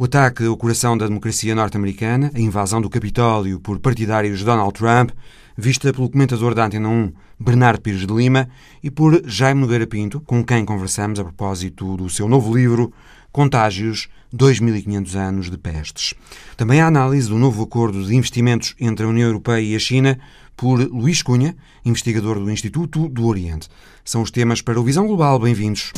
O ataque ao coração da democracia norte-americana, a invasão do Capitólio por partidários de Donald Trump, vista pelo comentador da Antena 1, Bernardo Pires de Lima, e por Jaime Nogueira Pinto, com quem conversamos a propósito do seu novo livro Contágios, 2.500 anos de pestes. Também a análise do novo acordo de investimentos entre a União Europeia e a China por Luís Cunha, investigador do Instituto do Oriente. São os temas para o Visão Global. Bem-vindos.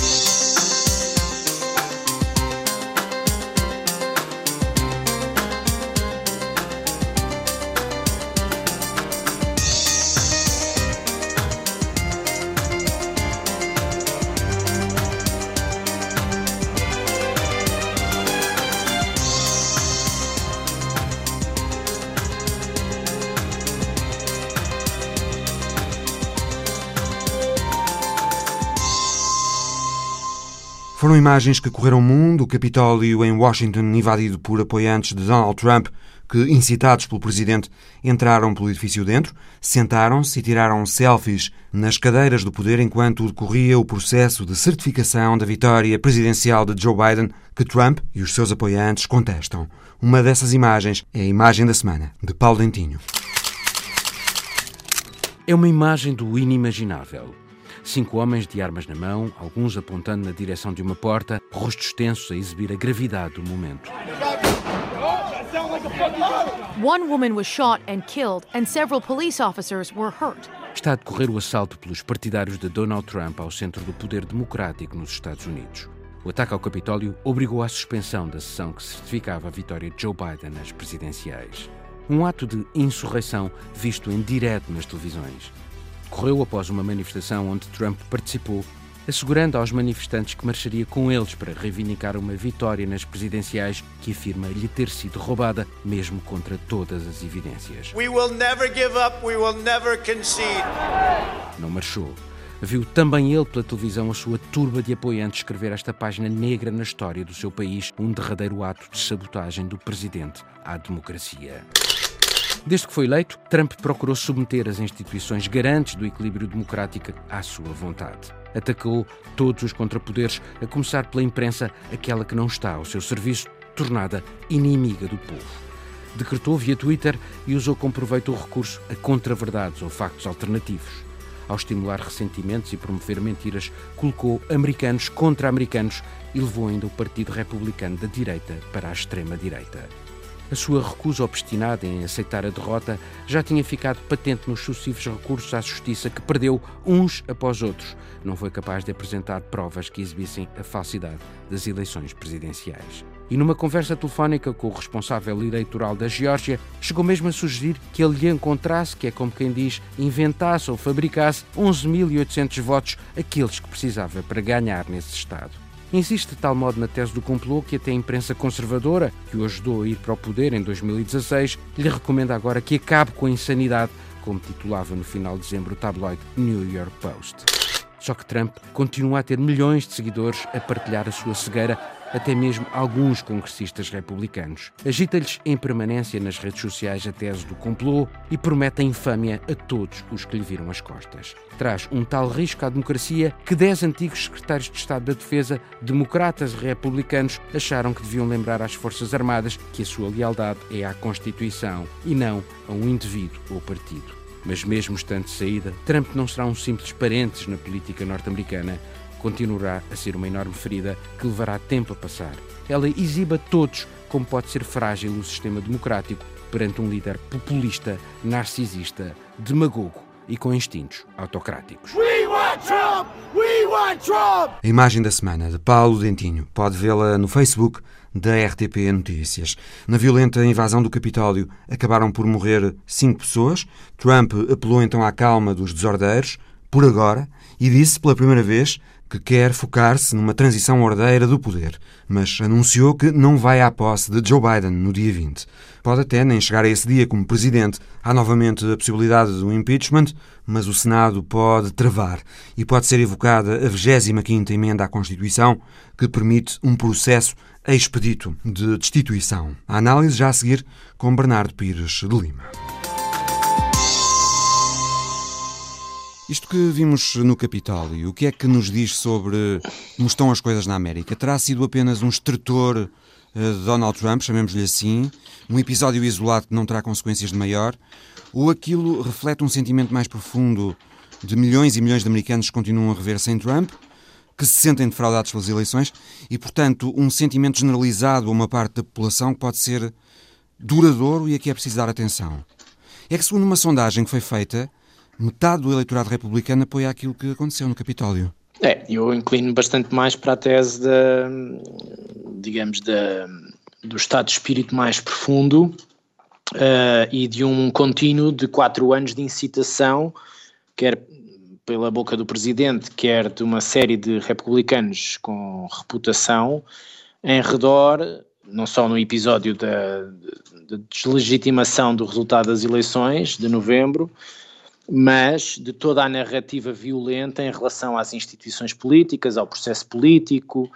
Imagens que correram o mundo, o Capitólio em Washington invadido por apoiantes de Donald Trump, que, incitados pelo presidente, entraram pelo edifício dentro, sentaram-se e tiraram selfies nas cadeiras do poder enquanto decorria o processo de certificação da vitória presidencial de Joe Biden, que Trump e os seus apoiantes contestam. Uma dessas imagens é a imagem da semana, de Paulo Dentinho. É uma imagem do inimaginável. Cinco homens de armas na mão, alguns apontando na direção de uma porta, rostos tensos a exibir a gravidade do momento. One woman was shot and killed, and several police officers were hurt. Está a decorrer o assalto pelos partidários de Donald Trump ao centro do poder democrático nos Estados Unidos. O ataque ao Capitólio obrigou à suspensão da sessão que certificava a vitória de Joe Biden nas presidenciais. Um ato de insurreição visto em direto nas televisões ocorreu após uma manifestação onde Trump participou, assegurando aos manifestantes que marcharia com eles para reivindicar uma vitória nas presidenciais que afirma lhe ter sido roubada, mesmo contra todas as evidências. Não marchou. Viu também ele pela televisão a sua turba de apoiantes escrever esta página negra na história do seu país, um derradeiro ato de sabotagem do presidente à democracia. Desde que foi eleito, Trump procurou submeter as instituições garantes do equilíbrio democrático à sua vontade. Atacou todos os contrapoderes, a começar pela imprensa, aquela que não está ao seu serviço, tornada inimiga do povo. Decretou via Twitter e usou como proveito o recurso a contraverdades ou factos alternativos. Ao estimular ressentimentos e promover mentiras, colocou americanos contra americanos e levou ainda o Partido Republicano da direita para a extrema-direita. A sua recusa obstinada em aceitar a derrota já tinha ficado patente nos sucessivos recursos à justiça que perdeu uns após outros. Não foi capaz de apresentar provas que exibissem a falsidade das eleições presidenciais. E numa conversa telefónica com o responsável eleitoral da Geórgia, chegou mesmo a sugerir que ele lhe encontrasse, que é como quem diz, inventasse ou fabricasse 11.800 votos, aqueles que precisava para ganhar nesse Estado. Insiste de tal modo na tese do complô que até a imprensa conservadora, que o ajudou a ir para o poder em 2016, lhe recomenda agora que acabe com a insanidade, como titulava no final de dezembro o tabloide New York Post. Só que Trump continua a ter milhões de seguidores a partilhar a sua cegueira até mesmo alguns congressistas republicanos. Agita-lhes em permanência nas redes sociais a tese do complô e promete a infâmia a todos os que lhe viram as costas. Traz um tal risco à democracia que dez antigos secretários de Estado da Defesa, democratas e republicanos, acharam que deviam lembrar às Forças Armadas que a sua lealdade é à Constituição e não a um indivíduo ou partido. Mas mesmo estando de saída, Trump não será um simples parênteses na política norte-americana, continuará a ser uma enorme ferida que levará tempo a passar. Ela exiba todos como pode ser frágil o sistema democrático perante um líder populista, narcisista, demagogo e com instintos autocráticos. Trump! Trump! A imagem da semana de Paulo Dentinho pode vê-la no Facebook da RTP Notícias. Na violenta invasão do Capitólio acabaram por morrer cinco pessoas. Trump apelou então à calma dos desordeiros, por agora, e disse pela primeira vez que quer focar-se numa transição ordeira do poder, mas anunciou que não vai à posse de Joe Biden no dia 20. Pode até nem chegar a esse dia como presidente. Há novamente a possibilidade do impeachment, mas o Senado pode travar e pode ser evocada a 25ª emenda à Constituição, que permite um processo expedito de destituição. A análise já a seguir com Bernardo Pires de Lima. Isto que vimos no Capitólio, o que é que nos diz sobre como estão as coisas na América? Terá sido apenas um extrator de Donald Trump, chamemos-lhe assim, um episódio isolado que não terá consequências de maior, ou aquilo reflete um sentimento mais profundo de milhões e milhões de americanos que continuam a rever sem Trump, que se sentem defraudados pelas eleições e, portanto, um sentimento generalizado a uma parte da população que pode ser duradouro e aqui é preciso dar atenção. É que, segundo uma sondagem que foi feita, metade do eleitorado republicano apoia aquilo que aconteceu no Capitólio. É, eu inclino bastante mais para a tese da, digamos, da, do estado de espírito mais profundo uh, e de um contínuo de quatro anos de incitação, quer pela boca do presidente, quer de uma série de republicanos com reputação, em redor, não só no episódio da, da deslegitimação do resultado das eleições de novembro, mas de toda a narrativa violenta em relação às instituições políticas, ao processo político,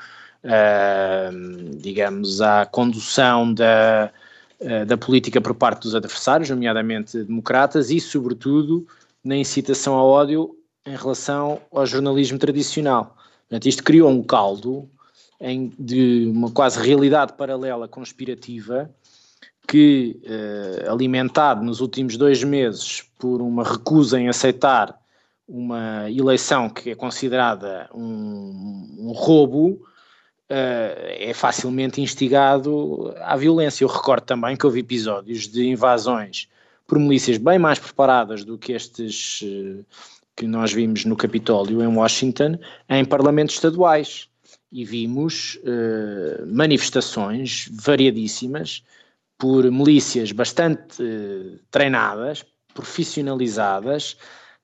uh, digamos, à condução da, uh, da política por parte dos adversários, nomeadamente democratas, e, sobretudo, na incitação ao ódio em relação ao jornalismo tradicional. Portanto, isto criou um caldo em, de uma quase realidade paralela conspirativa que, eh, alimentado nos últimos dois meses por uma recusa em aceitar uma eleição que é considerada um, um roubo, eh, é facilmente instigado à violência. Eu recordo também que houve episódios de invasões por milícias bem mais preparadas do que estes eh, que nós vimos no Capitólio, em Washington, em parlamentos estaduais. E vimos manifestações variadíssimas por milícias bastante uh, treinadas, profissionalizadas,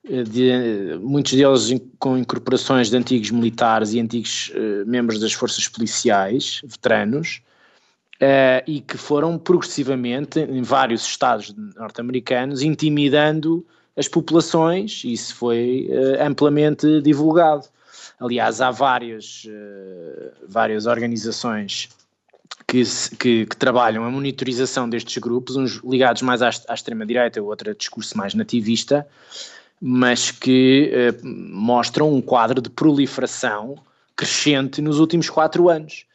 uh, de, muitos deles com incorporações de antigos militares e antigos membros das forças policiais, veteranos, e que foram progressivamente, em vários estados norte-americanos, intimidando as populações, e isso foi amplamente divulgado. Aliás, há várias, várias organizações que, que, que, trabalham a monitorização destes grupos, uns ligados mais à, à extrema-direita, outro a discurso mais nativista, mas que uh, mostram um quadro de proliferação crescente nos últimos quatro anos.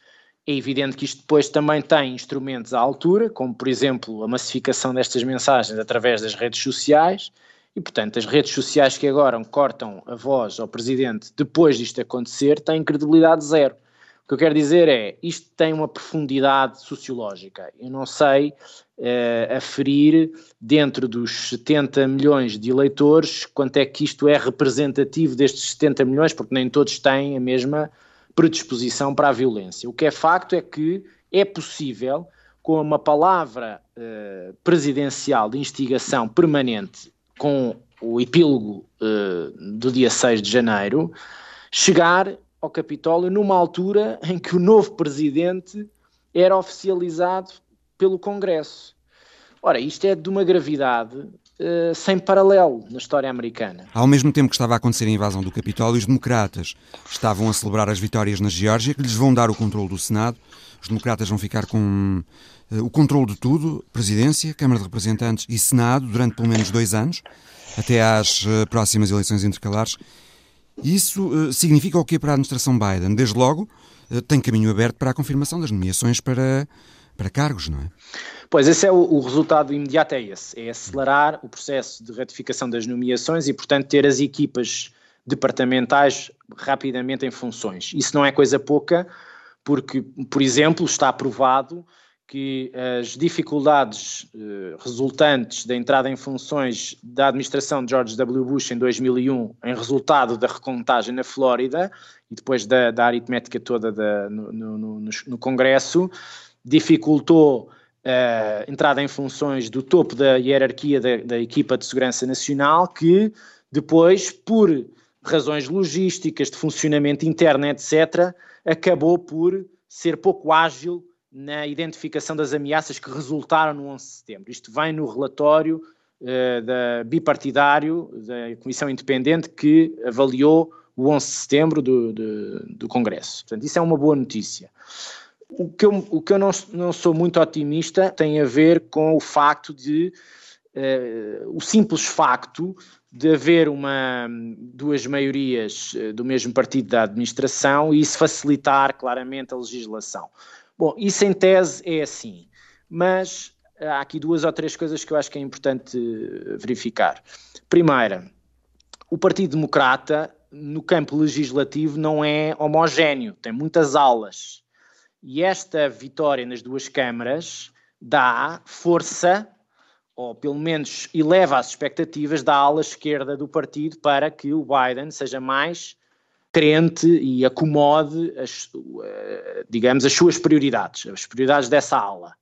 É evidente que isto depois também tem instrumentos à altura, como por exemplo a massificação destas mensagens através das redes sociais, e, portanto, as redes sociais que agora cortam a voz ao presidente depois disto acontecer têm credibilidade zero. Que eu quero dizer é, isto tem uma profundidade sociológica. Eu não sei uh, aferir dentro dos 70 milhões de eleitores quanto é que isto é representativo destes 70 milhões, porque nem todos têm a mesma predisposição para a violência. O que é facto é que é possível, com uma palavra uh, presidencial de instigação permanente com o epílogo uh, do dia 6 de janeiro, chegar ao Capitólio numa altura em que o novo presidente era oficializado pelo Congresso. Ora, isto é de uma gravidade uh, sem paralelo na história americana. Ao mesmo tempo que estava a acontecer a invasão do Capitólio, os democratas estavam a celebrar as vitórias na Geórgia, que lhes vão dar o controle do Senado. Os democratas vão ficar com uh, o controle de tudo, presidência, Câmara de Representantes e Senado, durante pelo menos dois anos, até às uh, próximas eleições intercalares. Isso uh, significa o que para a administração Biden? Desde logo, tem caminho aberto para a confirmação das nomeações para, para cargos, não é? Pois, esse é o, o, resultado imediato, é esse, é acelerar o processo de ratificação das nomeações e, portanto, ter as equipas departamentais rapidamente em funções. Isso não é coisa pouca, porque, por exemplo, está aprovado que as dificuldades eh, resultantes da entrada em funções da administração de George W. Bush em 2001, em resultado da recontagem na Flórida e depois da, da aritmética toda da, no, no, no, Congresso, dificultou a uh, entrada em funções do topo da hierarquia da, da equipa de segurança nacional, que depois, por razões logísticas, de funcionamento interno, etc., acabou por ser pouco ágil na identificação das ameaças que resultaram no 11 de setembro. Isto vem no relatório uh, da bipartidário da Comissão Independente que avaliou o 11 de setembro do, do, do Congresso. Portanto, isso é uma boa notícia. O que eu, o que eu não, não sou muito otimista tem a ver com o facto de, uh, o simples facto de haver uma, duas maiorias eh, do mesmo partido da administração e isso facilitar claramente a legislação. Bom, isso em tese é assim, mas há aqui duas ou três coisas que eu acho que é importante verificar. Primeira, o Partido Democrata no campo legislativo não é homogéneo, tem muitas alas. E esta vitória nas duas câmaras dá força, ou pelo menos eleva as expectativas da ala esquerda do partido para que o Biden seja mais crente e acomode, as, eh, digamos, as suas prioridades, as prioridades dessa ala.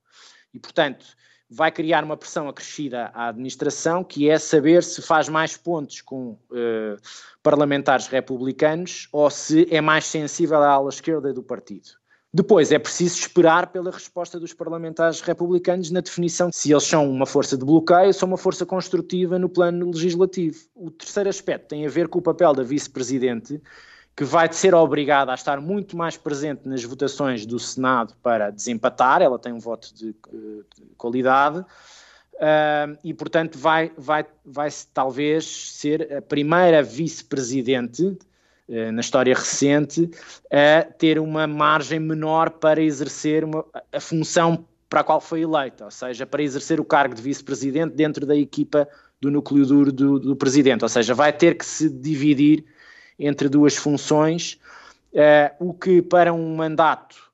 E, portanto, vai criar uma pressão acrescida à administração, que é saber se faz mais pontos com uh, parlamentares republicanos ou se é mais sensível à ala esquerda do partido. Depois é preciso esperar pela resposta dos parlamentares republicanos na definição se eles são uma força de bloqueio ou são uma força construtiva no plano legislativo. O terceiro aspecto tem a ver com o papel da vice-presidente, que vai ser obrigada a estar muito mais presente nas votações do Senado para desempatar, ela tem um voto de, de qualidade, uh, e portanto vai, vai, vai talvez ser a primeira vice-presidente uh, na história recente a ter uma margem menor para exercer uma, a função para a qual foi eleita, ou seja, para exercer o cargo de vice-presidente dentro da equipa do núcleo duro do, do presidente, ou seja, vai ter que se dividir entre duas funções, uh, o que para um mandato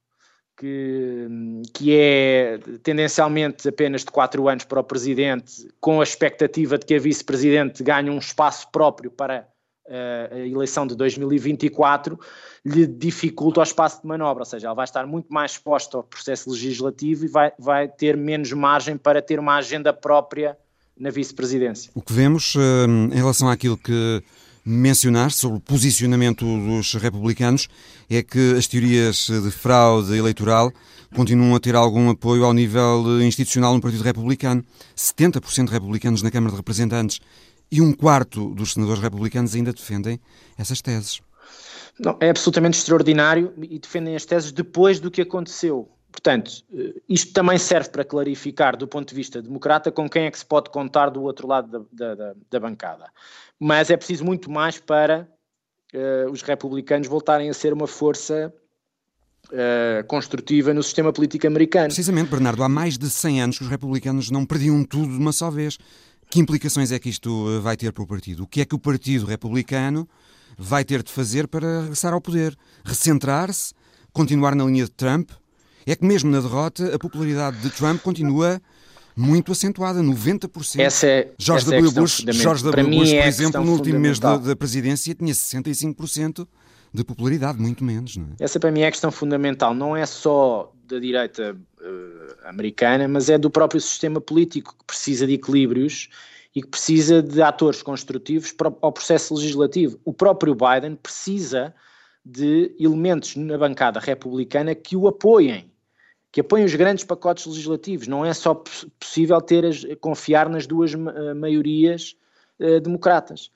que, que é tendencialmente apenas de quatro anos para o Presidente, com a expectativa de que a Vice-Presidente ganhe um espaço próprio para uh, a eleição de 2024, lhe dificulta o espaço de manobra, ou seja, ela vai estar muito mais exposta ao processo legislativo e vai, vai ter menos margem para ter uma agenda própria na vice-presidência. O que vemos uh, em relação àquilo que mencionar sobre o posicionamento dos republicanos é que as teorias de fraude eleitoral continuam a ter algum apoio ao nível institucional no Partido Republicano. 70% de republicanos na Câmara de Representantes e um quarto dos senadores republicanos ainda defendem essas teses. Não, é absolutamente extraordinário e defendem as teses depois do que aconteceu. Portanto, isto também serve para clarificar, do ponto de vista democrata, com quem é que se pode contar do outro lado da, da, da bancada mas é preciso muito mais para uh, os republicanos voltarem a ser uma força uh, construtiva no sistema político americano. Precisamente, Bernardo, há mais de 100 anos que os republicanos não perdiam tudo de uma só vez. Que implicações é que isto eh, vai ter para o partido? O que é que o Partido Republicano vai ter de fazer para regressar ao poder? Recentrar-se? Continuar na linha de Trump? É que mesmo na derrota, a popularidade de Trump continua muito acentuada, 90%. Essa é, George essa W. É Bush, George W. Bush, por é exemplo, no último mês da, da presidência tinha 65% de popularidade, muito menos. Não é? Essa para mim é a questão fundamental. Não é só da direita uh, americana, mas é do próprio sistema político que precisa de equilíbrios e que precisa de atores construtivos para o processo legislativo. O próprio Biden precisa de elementos na bancada republicana que o apoiem que apoiem os grandes pacotes legislativos. Não é só possível ter as, confiar nas duas uh, maiorias uh, democratas.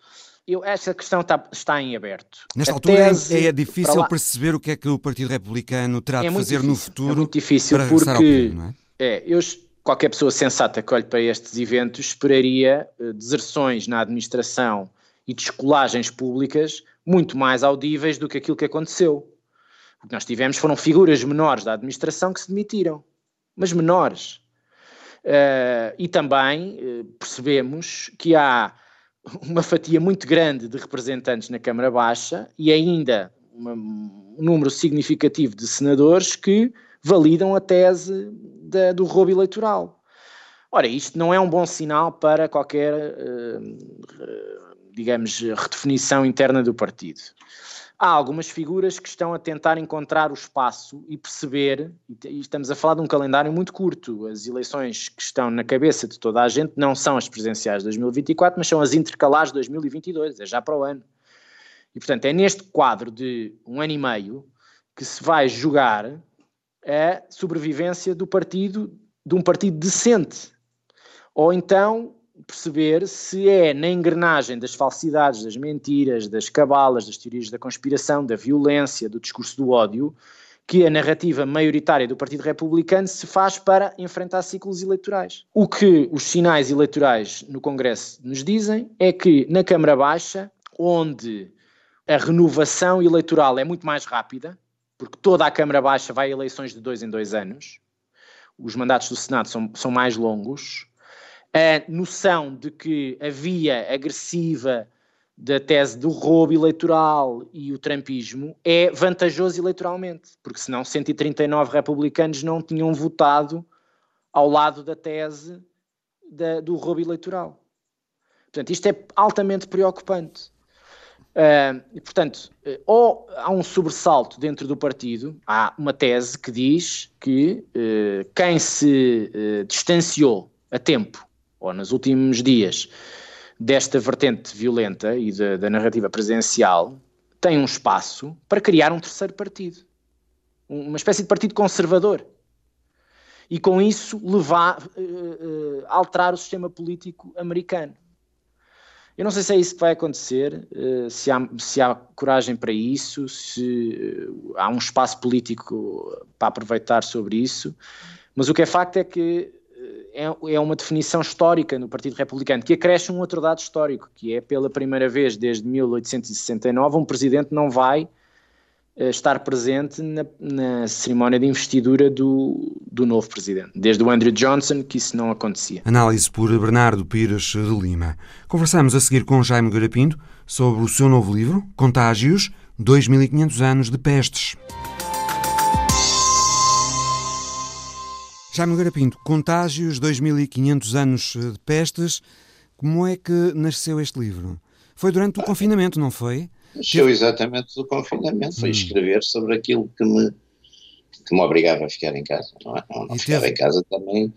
Eu, essa questão está, está em aberto. Nesta a altura é, é difícil perceber o que é que o Partido Republicano terá é de fazer difícil, no futuro. É muito difícil porque poder, é? é? eu, qualquer pessoa sensata que olhe para estes eventos esperaria uh, deserções na administração e descolagens públicas muito mais audíveis do que aquilo que aconteceu. O que nós tivemos foram figuras menores da administração que se demitiram, mas menores. Uh, e também uh, percebemos que há uma fatia muito grande de representantes na Câmara Baixa e ainda uma, um número significativo de senadores que validam a tese da, do roubo eleitoral. Ora, isto não é um bom sinal para qualquer, uh, digamos, redefinição interna do partido há algumas figuras que estão a tentar encontrar o espaço e perceber, e estamos a falar de um calendário muito curto, as eleições que estão na cabeça de toda a gente não são as presidenciais de 2024, mas são as intercalares de 2022, é já para o ano. E portanto é neste quadro de um ano e meio que se vai jogar a sobrevivência do partido, de um partido decente. Ou então perceber se é na engrenagem das falsidades, das mentiras, das cabalas, das teorias da conspiração, da violência, do discurso do ódio, que a narrativa maioritária do Partido Republicano se faz para enfrentar ciclos eleitorais. O que os sinais eleitorais no Congresso nos dizem é que na Câmara Baixa, onde a renovação eleitoral é muito mais rápida, porque toda a Câmara Baixa vai a eleições de dois em dois anos, os mandatos do Senado são, são mais longos, a noção de que a via agressiva da tese do roubo eleitoral e o trumpismo é vantajoso eleitoralmente, porque senão 139 republicanos não tinham votado ao lado da tese da, do roubo eleitoral. Portanto, isto é altamente preocupante. Uh, e, portanto, uh, ou há um sobressalto dentro do partido, há uma tese que diz que uh, quem se distanciou a tempo, ou nos últimos dias, desta vertente violenta e da, da narrativa presidencial, tem um espaço para criar um terceiro partido. Uma espécie de partido conservador. E com isso levar, alterar o sistema político americano. Eu não sei se é isso que vai acontecer, eh, se há, se há coragem para isso, se eh, há um espaço político para aproveitar sobre isso, mas o que é facto é que eh, é, é uma definição histórica no Partido Republicano, que acresce um outro dado histórico, que é pela primeira vez desde 1869 um presidente não vai estar presente na, na, cerimónia de investidura do, do novo presidente. Desde o Andrew Johnson que isso não acontecia. Análise por Bernardo Pires de Lima. Conversamos a seguir com Jaime Garapinto sobre o seu novo livro, Contágios, 2500 anos de pestes. Jaime Garapinto, Contágios, 2500 anos de pestes. Como é que nasceu este livro? Foi durante o confinamento, não foi? Nasceu exatamente do confinamento, foi hum. escrever sobre aquilo que me, que me obrigava a ficar em casa. Não, é? não, não ficava teve... em casa também,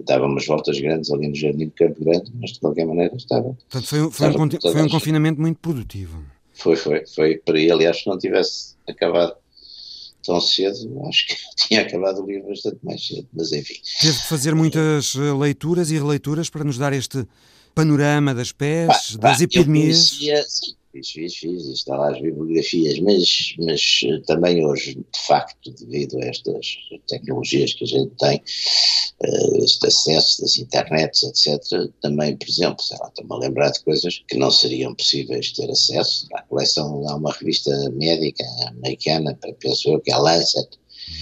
dava umas voltas grandes ali no Jardim de Campo Grande, mas de qualquer maneira estava. Portanto, foi, foi, estava um, foi um confinamento muito produtivo. Foi, foi, foi para aí. Aliás, se não tivesse acabado tão cedo, acho que tinha acabado o livro bastante mais cedo, mas enfim. Teve de fazer muitas eh, leituras e releituras para nos dar este panorama das pestes, das epidemias. Conhecia, sim, fiz, fiz, fiz, está lá as bibliografias, mas, mas eh, também hoje, de facto, devido a estas tecnologias que a gente tem, uh, este acesso das internets, etc., também, por exemplo, sei lá, estou-me a lembrar de coisas que não seriam possíveis ter acesso. À coleção, há uma revista médica americana, penso eu, que é a Lancet,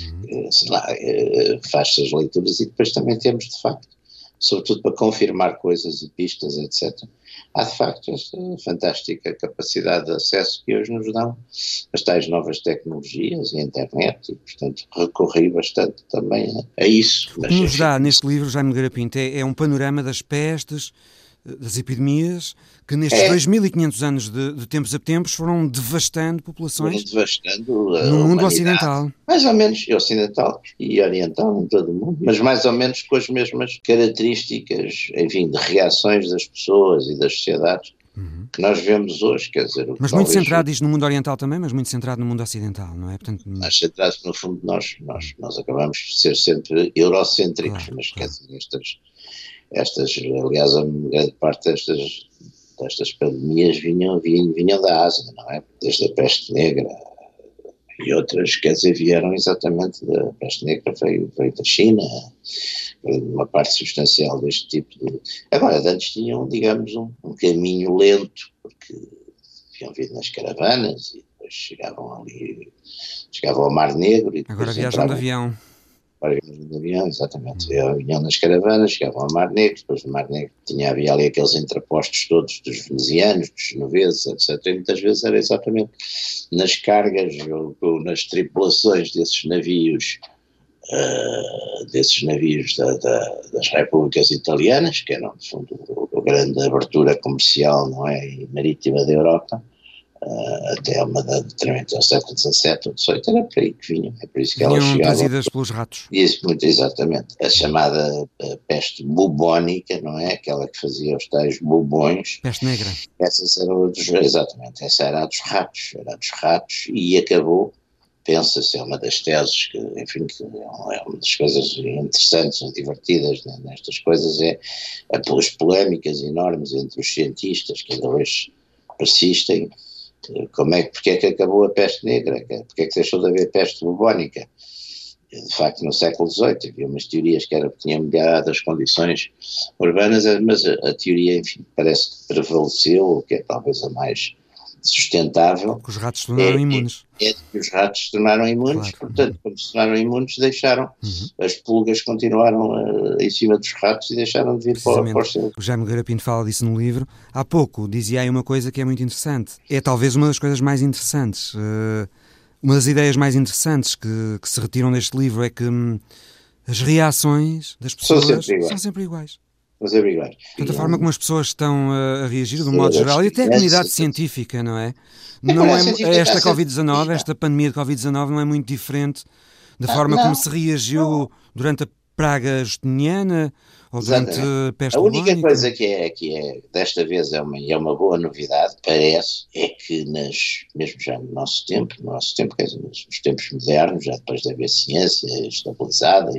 uhum. sei lá, uh, faz as leituras e depois também temos, de facto, sobretudo para confirmar coisas e pistas, etc. Há de facto esta fantástica capacidade de acesso que hoje nos dão as tais novas tecnologias e a internet, e portanto recorri bastante também a, a isso. O que nos dá neste livro, Jaime Garapinto, é, é um panorama das pestes, das epidemias, que nestes é. 2.500 anos de, de, tempos a tempos foram devastando populações devastando no mundo ocidental. Mais ou menos, ocidental e oriental em todo o mundo, mas mais ou menos com as mesmas características, enfim, de reações das pessoas e das sociedades uhum. que nós vemos hoje, quer dizer... Mas muito centrado no mundo oriental também, mas muito centrado no mundo ocidental, não é? Portanto, centrado, no fundo, nós, nós, nós acabamos de ser sempre eurocêntricos, claro, mas claro. quer dizer, estas estas, aliás, a grande parte destas, destas pandemias vinham, vinham, vinham da Ásia, não é? Desde a peste negra e outras, quer dizer, vieram exatamente da peste negra, veio, veio da China, uma parte substancial deste tipo de. Agora, antes tinham, digamos, um, um caminho lento, porque tinham vindo nas caravanas e depois chegavam ali, chegavam ao Mar Negro. E Agora viajam de avião avião, exatamente. Vinham nas caravanas, chegavam ao Mar Negro, depois do Mar Negro tinha, havia ali aqueles entrepostos todos dos venezianos, dos genoveses, etc. E muitas vezes era exatamente nas cargas ou, ou nas tripulações desses navios, uh, desses navios da, da, das repúblicas italianas, que eram, de fundo, a grande abertura comercial, não é, e marítima da Europa, uh, até uma determinada ao século XVII ou XVIII, era por aí que vinham, é por isso que elas chegavam. trazidas pelos ratos. Isso, muito exatamente. A chamada uh, peste bubónica, não é? Aquela que fazia os tais bubões. Peste negra. Essas eram dos, exatamente, essa era a dos ratos, era a dos ratos e acabou pensa-se, é uma das teses que, enfim, que é uma das coisas interessantes e divertidas nestas coisas, é, é pelas polémicas enormes entre os cientistas que ainda hoje persistem, como é, porque é que acabou a peste negra, porque é que deixou de haver peste bubónica. De facto, no século XVIII havia umas teorias que era, tinham melhorado as condições urbanas, mas a, a, teoria, enfim, parece que prevaleceu, que é talvez a mais sustentável. Porque os ratos se tornaram é, imunes. É, é que os ratos se tornaram imunes, claro. portanto, quando se tornaram imunes, deixaram, uhum. as pulgas continuaram uh, em cima dos ratos e deixaram de vir para, para os seus. O Jaime Garapinto fala disso no livro. Há pouco dizia aí uma coisa que é muito interessante. É talvez uma das coisas mais interessantes. Uh, uma das ideias mais interessantes que, que, se retiram deste livro é que hum, as reações das pessoas são sempre iguais. São sempre iguais mas é iguais. a forma como as pessoas estão a reagir, do modo geral, e até a comunidade científica, não é? Não é, esta Covid-19, esta pandemia de Covid-19 não é muito diferente da forma como se reagiu durante a praga justiniana ou durante a peste A única coisa que é, que é, desta vez é uma, é uma boa novidade, parece, é que nas, mesmo já no nosso tempo, no nosso tempo, quer dizer, nos, nos tempos modernos, já depois de haver ciência estabilizada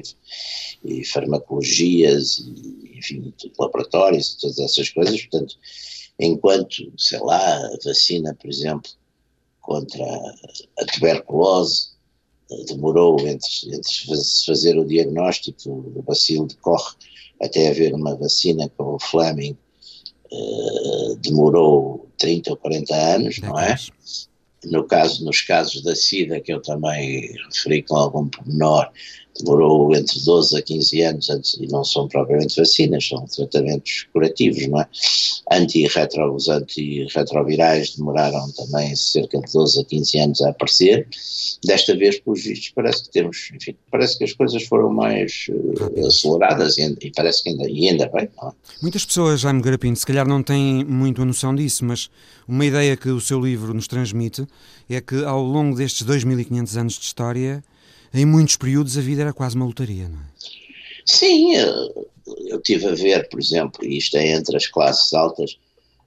e, e farmacologias e, enfim, laboratórios e todas essas coisas, portanto, enquanto, sei lá, a vacina, por exemplo, contra a tuberculose demorou entre, entre fazer o diagnóstico do bacilo de Koch até haver uma vacina com o Fleming, uh, demorou 30 ou 40 anos, não é? No caso, nos casos da SIDA, que eu também referi com algum pormenor, demorou entre 12 a 15 anos antes, e não são propriamente vacinas, são tratamentos curativos, não é? Os antirretrovirais demoraram também cerca de 12 a 15 anos a aparecer. Desta vez, pelos vistos, parece que temos, enfim, parece que as coisas foram mais uh, aceleradas e, e, parece que ainda, e ainda bem, não é? Muitas pessoas, Jaime Garapinto, se calhar não têm muito a noção disso, mas uma ideia que o seu livro nos transmite é que ao longo destes 2500 anos de história em muitos períodos a vida era quase uma lotaria, não é? Sim, eu, tive a ver, por exemplo, isto é entre as classes altas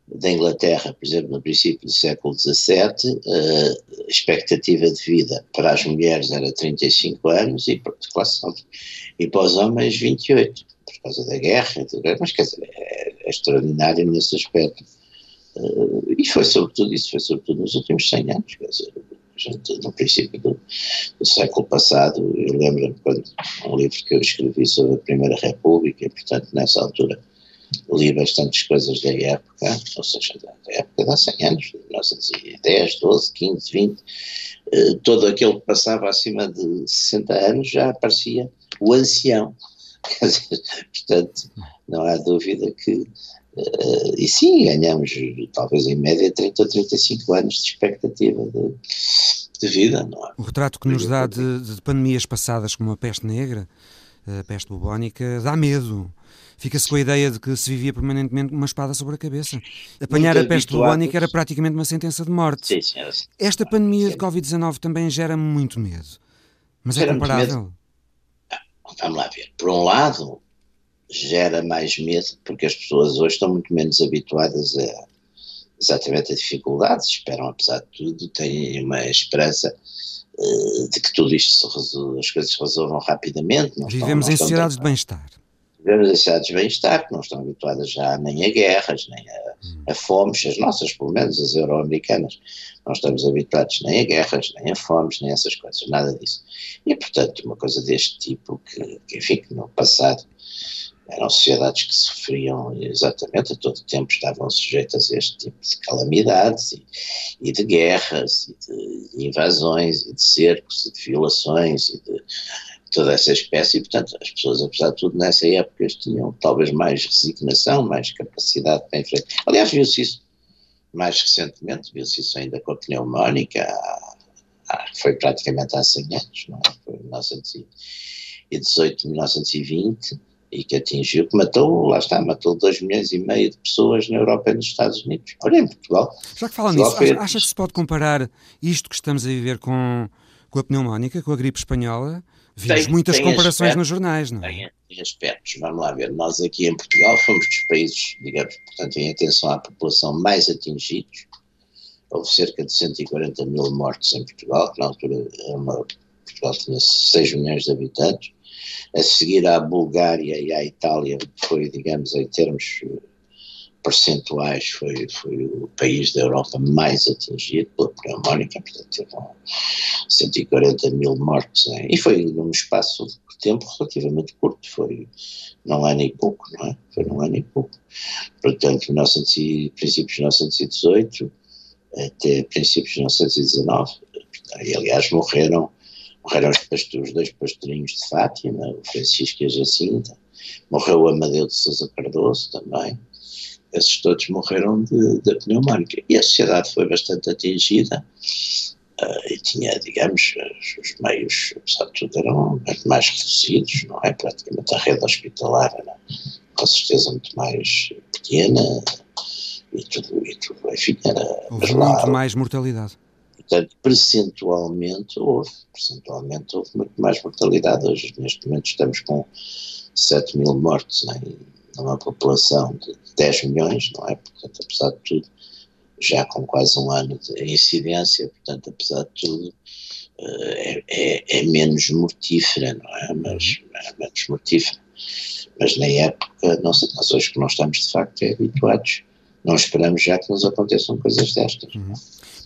da Inglaterra, por exemplo, no princípio do século XVII, a expectativa de vida para as mulheres era 35 anos e para, classe alta, e para os homens 28, por causa da guerra, mas quer dizer, é, é extraordinário nesse aspecto. Uh, e foi sobretudo isso, foi sobretudo nos últimos 100 anos, quer dizer, no princípio do, do século passado, eu lembro-me quando um livro que eu escrevi sobre a Primeira República, e portanto nessa altura li bastantes coisas da época, ou seja, da, época de há 100 anos, 1910, 12, 15, 20, eh, todo aquele que passava acima de 60 anos já aparecia o ancião. portanto, não há dúvida que Uh, e sim, ganhamos talvez em média 30 ou 35 anos de expectativa de, de vida. Não é? O retrato que nos dá de, de, pandemias passadas como a peste negra, a peste bubónica, dá medo. Fica-se com a ideia de que se vivia permanentemente uma espada sobre a cabeça. Apanhar Muito a peste bubónica era praticamente uma sentença de morte. Sim, senhor. Esta pandemia de Covid-19 também gera muito medo. Mas é é comparável? Ah, vamos lá ver. Por um lado, gera mais medo, porque as pessoas hoje estão muito menos habituadas a exatamente a dificuldades, esperam apesar de tudo, têm uma esperança uh, de que tudo isto se resolva, as coisas se resolvam rapidamente. Não Vivemos estão, não em sociedades de bem-estar. Vivemos em sociedades de bem-estar, que não estão habituadas já nem a guerras, nem a, hum. a fomes, as nossas, pelo menos as euro-americanas, não estamos habituados nem a guerras, nem a fomes, nem a essas coisas, nada disso. E, portanto, uma coisa deste tipo, que, que enfim, que no passado eram sociedades que sofriam exatamente a todo tempo, estavam sujeitas a este tipo de calamidades e, e de guerras, e de invasões, e de cercos, e de violações, e de toda essa espécie, e portanto as pessoas, apesar de tudo, nessa época tinham talvez mais resignação, mais capacidade para enfrentar. Aliás, viu-se isso mais recentemente, viu-se isso ainda com a pneumónica, foi praticamente há 100 anos, não é? Foi em 1918, 1920, e que atingiu, que matou, lá está, matou 2 milhões e meio de pessoas na Europa e nos Estados Unidos. Olha, em Portugal. Já que falam nisso, foi... acha que se pode comparar isto que estamos a viver com, com a pneumónica, com a gripe espanhola? Vimos tem, muitas tem comparações aspectos, nos jornais, não é? Tem, tem aspectos, vamos lá ver. Nós aqui em Portugal fomos dos países, digamos, portanto, em atenção à população mais atingidos. Houve cerca de 140 mil mortes em Portugal, que na altura uma, Portugal tinha 6 milhões de habitantes a seguir à Bulgária e à Itália, foi, digamos, em termos percentuais, foi, foi o país da Europa mais atingido pela pneumónica, portanto teve 140 mil mortes, e foi num espaço de tempo relativamente curto, foi num ano e pouco, não é? Foi num ano e pouco. Portanto, 1900, princípios de 1918, até princípios de 1919. E, aliás, morreram, morreram os, os dois pastorinhos de Fátima, o Francisco e a Jacinta, morreu o Amadeu de Sousa Cardoso também, esses todos morreram de, de pneumónica. E a sociedade foi bastante atingida uh, e tinha, digamos, os, meios, apesar de tudo, eram mais reduzidos, não é? Praticamente a rede hospitalar era com certeza muito mais pequena e tudo, e tudo enfim, era. Houve muito mais mortalidade. Portanto, percentualmente houve, percentualmente houve muito mais mortalidade. Hoje, neste momento, estamos com 7 mil mortes em, numa população de 10 milhões, não é? Portanto, apesar de tudo, já com quase um ano de incidência, portanto, apesar de tudo, eh, é, é, é menos mortífera, não é? Mas é menos mortífera. Mas na época, nós, nós hoje que não estamos de facto é habituados, não esperamos já que nos aconteçam coisas destas. Uhum.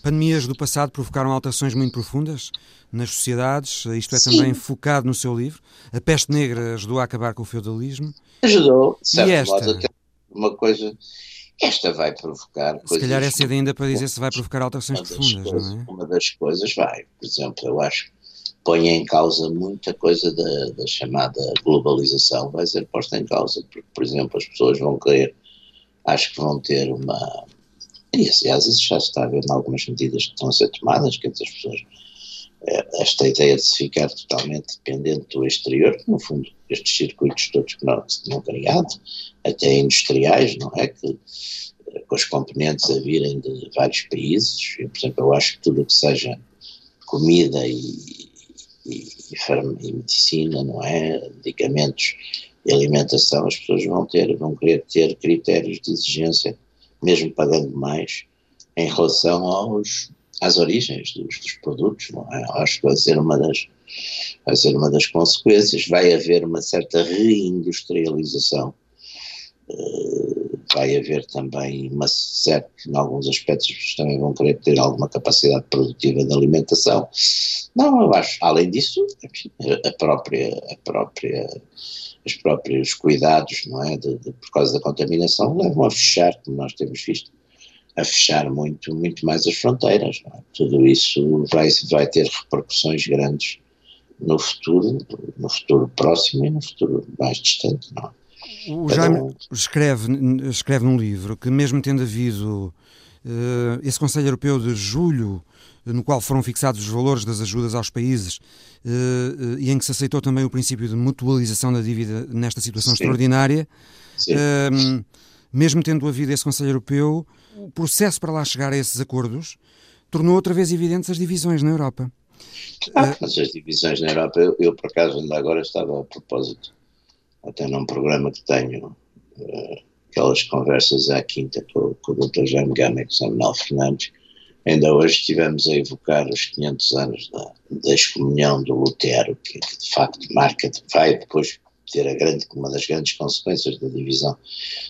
Pandemias do passado provocaram alterações muito profundas nas sociedades, isto é Sim. também focado no seu livro. A peste negra ajudou a acabar com o feudalismo. Ajudou, de certo e esta? modo, uma coisa esta vai provocar. Se calhar é cedo ainda para dizer se vai provocar alterações profundas, coisas, não é? Uma das coisas vai. Por exemplo, eu acho que põe em causa muita coisa da, da, chamada globalização, vai ser posta em causa, porque, por exemplo, as pessoas vão querer, acho que vão ter uma. E aliás, isso já está a ver em algumas medidas que estão a ser tomadas, que as pessoas é, esta ideia de se ficar totalmente dependente do exterior, no fundo estes circuitos todos que, não, se tinham criado, até industriais, não é? Que, eh, com os componentes a virem de vários países, e, por exemplo, eu acho que tudo o que seja comida e, e, e, medicina, não é? Medicamentos e alimentação, as pessoas vão ter, vão querer ter critérios de exigência, mesmo pagando mais, em relação aos às origens dos, dos produtos, não é? Acho que vai ser uma das vai ser uma das consequências. Vai haver uma certa reindustrialização. Uh, vai haver também uma certa, em alguns aspectos, também vão querer ter alguma capacidade produtiva de alimentação. Não, eu acho, além disso, a própria, a própria, os próprios cuidados, não é, de, de, por causa da contaminação, levam a fechar, como nós temos visto, a fechar muito, muito mais as fronteiras. É? Tudo isso vai, vai ter repercussões grandes no futuro, no futuro próximo e no futuro mais distante. Não é? O Jaime escreve, escreve num livro que, mesmo tendo havido uh, esse Conselho Europeu de julho, no qual foram fixados os valores das ajudas aos países uh, uh, e em que se aceitou também o princípio de mutualização da dívida nesta situação Sim. extraordinária, Sim. mesmo tendo havido esse Conselho Europeu, o processo para lá chegar a esses acordos tornou outra vez evidentes as divisões na Europa. Ah, as divisões na Europa, eu, eu, por acaso ainda agora estava a propósito, até num programa que tenho, uh, aquelas conversas à quinta com, com o Dr. Jaime Gama e com o Samuel Fernandes, ainda hoje estivemos a evocar os 500 anos da, da excomunhão do Lutero, que, que de facto marca, vai depois ter a grande, uma das grandes consequências da divisão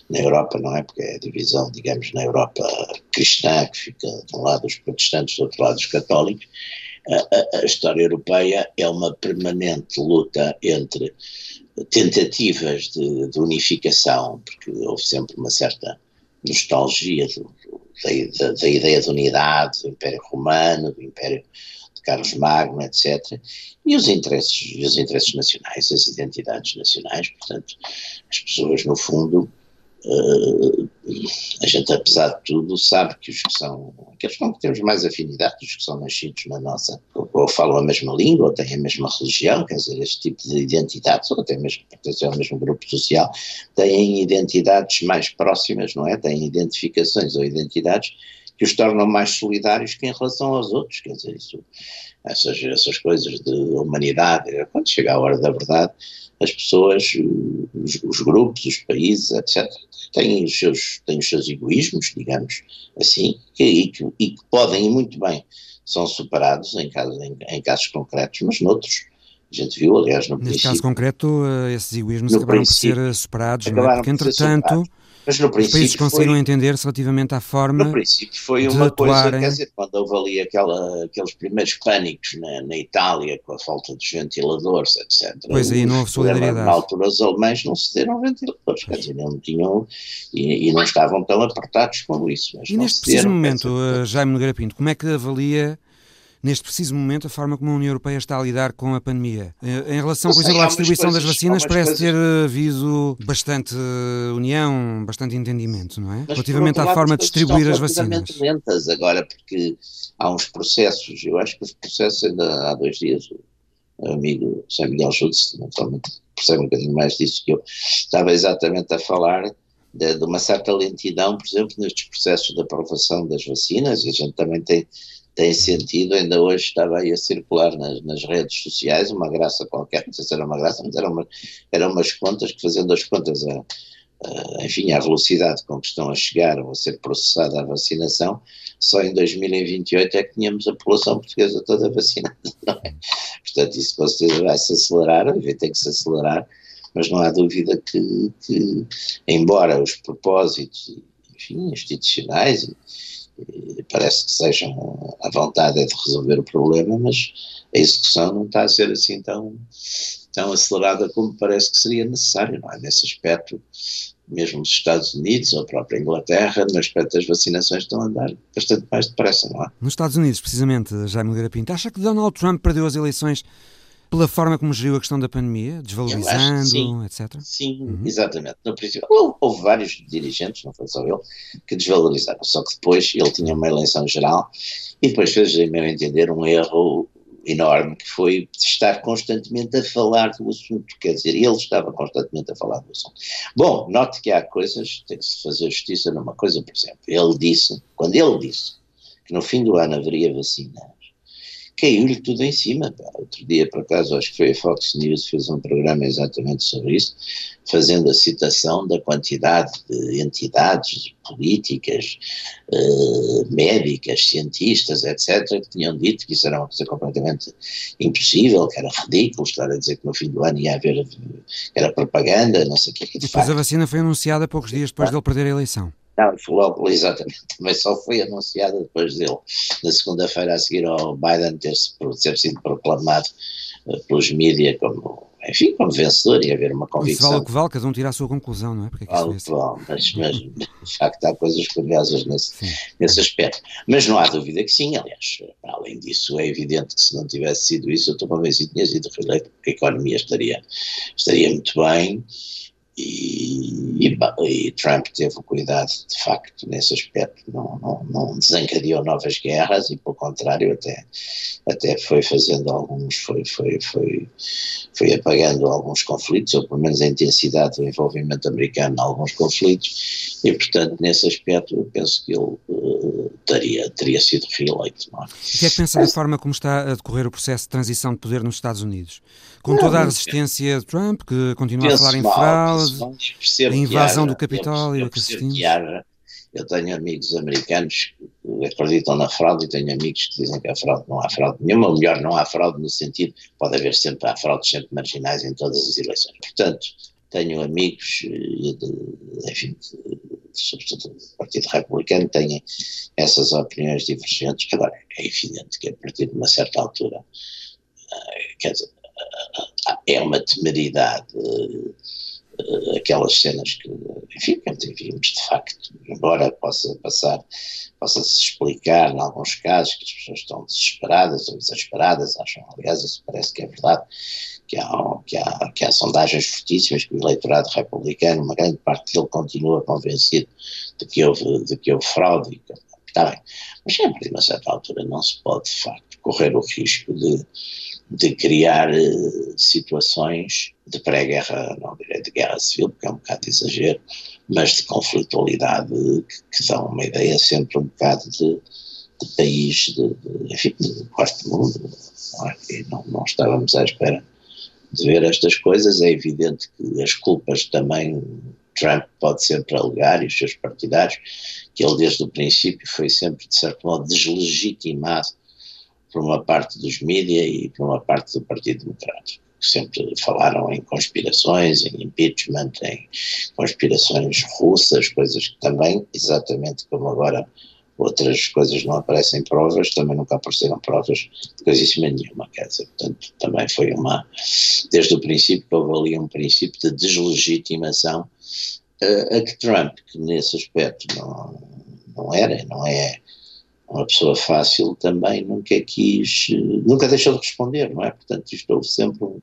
na Europa, não é? Porque é a divisão, digamos, na Europa cristã, que fica de um lado os protestantes, do outro lado os católicos. A, a, a história europeia é uma permanente luta entre tentativas de, de, unificação, porque houve sempre uma certa nostalgia do, da, da, ideia de unidade do Império Romano, do Império de Carlos Magno, etc. E os interesses, os interesses nacionais, as identidades nacionais, portanto, as pessoas, no fundo, uh, a gente, apesar de tudo, sabe que os que são, aqueles com que temos mais afinidade, os que são nascidos na nossa, ou, ou falam a mesma língua, ou têm a mesma religião, quer dizer, este tipo de identidades, ou até mesmo pertencem ao mesmo grupo social, têm identidades mais próximas, não é? Têm identificações ou identidades que os tornam mais solidários que em relação aos outros, quer dizer, isso, essas, essas coisas de humanidade, quando chega a hora da verdade, as pessoas, os, os grupos, os países, etc., têm os seus, têm os seus egoísmos, digamos assim, e, que, e que podem, e muito bem, são superados em casos, em, em casos concretos, mas noutros A gente viu, aliás, no Neste caso concreto, eh, esses egoísmos acabaram por ser eh, superados, é? porque entretanto mas no princípio os países conseguiram entender-se relativamente à forma No princípio foi uma coisa, quer dizer, quando houve ali aquela, aqueles primeiros pânicos na, na, Itália com a falta dos ventiladores, etc. Pois aí não houve solidariedade. Na altura os alemães não cederam ventiladores, quer dizer, não tinham e, e não estavam tão apertados como isso. e neste preciso momento, dizer, Jaime Nogueira Pinto, como é que avalia neste preciso momento, a forma como a União Europeia está a lidar com a pandemia. Eh, em relação, por exemplo, à distribuição coisas, das vacinas, parece coisas... ter havido bastante eh, união, bastante entendimento, não é? Mas, Relativamente à forma de distribuir as vacinas. lentas agora, porque há uns processos, eu acho que os processos ainda há dois dias, o amigo Samuel Schultz, naturalmente percebe um bocadinho mais disso que eu, estava exatamente a falar de, de, uma certa lentidão, por exemplo, nestes processos de aprovação das vacinas, e a gente também tem tem sentido, ainda hoje estava aí a circular nas, nas, redes sociais uma graça qualquer, não sei se era uma graça, mas eram, uma, eram umas contas que fazendo as contas a, a, enfim, à velocidade com que estão a chegar ou a ser processada a vacinação, só em 2028 é que tínhamos a população portuguesa toda vacinada, é? Portanto, isso com certeza vai se acelerar, vai ter que se acelerar, mas não há dúvida que, que embora os propósitos, enfim, institucionais e, parece que sejam a vontade de resolver o problema, mas a execução não está a ser assim tão, tão acelerada como parece que seria necessário, não é? Nesse aspecto, mesmo os Estados Unidos ou a própria Inglaterra, no aspecto das vacinações, estão a andar bastante mais depressa, não é? Nos Estados Unidos, precisamente, Jaime Nogueira Pinto, acha que Donald Trump perdeu as eleições pela forma como geriu a questão da pandemia, desvalorizando, sim, etc? Sim, uhum. exatamente. No princípio, houve, vários dirigentes, não foi só ele, que desvalorizaram, só que depois ele tinha uma eleição geral e depois fez, a meu entender, um erro enorme, que foi estar constantemente a falar do assunto, quer dizer, ele estava constantemente a falar do assunto. Bom, note que há coisas, tem que se fazer justiça numa coisa, por exemplo, ele disse, quando ele disse que no fim do ano haveria vacina caiu-lhe tudo em cima. Pá. Outro dia, por acaso, acho que foi a Fox News, fez um programa exatamente sobre isso, fazendo a citação da quantidade de entidades políticas, eh, médicas, cientistas, etc., que tinham dito que isso era uma coisa completamente impossível, que era ridículo estar a dizer que no fim do ano ia haver era propaganda, não sei o que. E depois facto, a vacina foi anunciada poucos dias depois ah. dele perder a eleição. Não, logo, exatamente, também só foi anunciada depois dele, na segunda-feira a seguir ao Biden ter, ter sido proclamado uh, pelos mídias como, enfim, como vencedor e haver uma convicção. Isso vale o que vale, cada um tira a sua conclusão, não é? Porque é que vale o que vale, mas, mas de facto há coisas curiosas nesse, nesse aspecto. Mas não há dúvida que sim, aliás, além disso é evidente que se não tivesse sido isso, eu estou convencido que tinha sido reeleito, porque a economia estaria, estaria muito bem, e, e, e, Trump teve cuidado, de facto, nesse aspecto, não, não, não, desencadeou novas guerras e, pelo contrário, até, até foi fazendo alguns, foi, foi, foi, foi apagando alguns conflitos, ou pelo menos a intensidade do envolvimento americano em alguns conflitos, e, portanto, nesse aspecto, eu penso que ele uh, teria, teria sido reeleito. Não é? O que é que pensa da forma como está a decorrer o processo de transição de poder nos Estados Unidos? Com não, toda a resistência de Trump, que continua a falar em fraude, a invasão do Capitólio a que assistimos. Eu tenho amigos americanos que acreditam na fraude e tenho amigos que dizem que a fraude não há fraude nenhuma, ou melhor, não há fraude no sentido, pode haver sempre, há fraudes sempre marginais em todas as eleições. Portanto, tenho amigos, eh, enfim, sobretudo do Partido Republicano, têm essas opiniões divergentes. Agora, é evidente que a partir de uma certa altura, eh, quer dizer, é uma temeridade uh, aquelas cenas que, enfim, que vimos de facto, embora possa passar, possa-se explicar em alguns casos que as pessoas estão desesperadas ou desesperadas, acham, aliás, isso parece que é verdade, que há, que há, que há sondagens fortíssimas que o eleitorado republicano, uma grande parte dele continua convencido de que houve, de que houve fraude, está bem, mas sempre, de uma certa altura, não se pode, de facto, correr o risco de de criar uh, situações de pré-guerra, não direi de guerra civil, porque é um bocado de exagero, mas de conflitualidade que, que dão uma ideia sempre um bocado de, de país, de, de, enfim, de quarto mundo. Não, é? não, não estávamos à espera de ver estas coisas. É evidente que as culpas também Trump pode sempre alegar, e os seus partidários, que ele desde o princípio foi sempre, de certo modo, deslegitimado por uma parte dos mídias e por uma parte do Partido Democrático sempre falaram em conspirações, em impeachment, em conspirações russas, coisas que também, exatamente como agora outras coisas não aparecem provas, também nunca apareceram provas de coisíssima nenhuma, quer dizer, portanto, também foi uma, desde o princípio, houve ali um princípio de deslegitimação uh, a que Trump, que nesse aspecto não, não era, não é uma pessoa fácil também nunca quis, nunca deixou de responder, não é? Portanto, isto houve sempre um,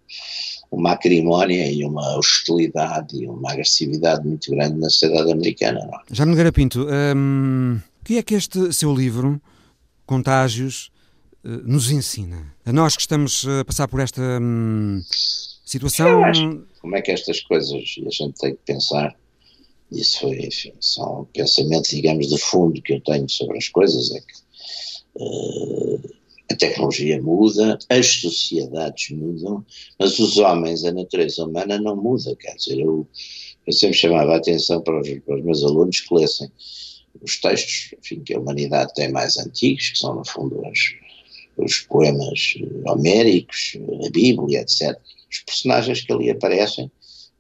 uma acrimónia e uma hostilidade e uma agressividade muito grande na sociedade americana, não é? Já Nogueira Pinto, hum, o que é que este seu livro, Contágios, eh, nos ensina? A nós que estamos a passar por esta hum, situação... como é que estas coisas, a gente tem que pensar isso foi, enfim, são pensamentos, digamos, de fundo que eu tenho sobre as coisas, é que uh, a tecnologia muda, as sociedades mudam, mas os homens, a natureza humana não muda, quer dizer, eu, eu sempre chamava a atenção para os, para os meus alunos que lessem os textos, enfim, que a humanidade tem mais antigos, que são no fundo os, os poemas homéricos, a Bíblia, etc. Os personagens que ali aparecem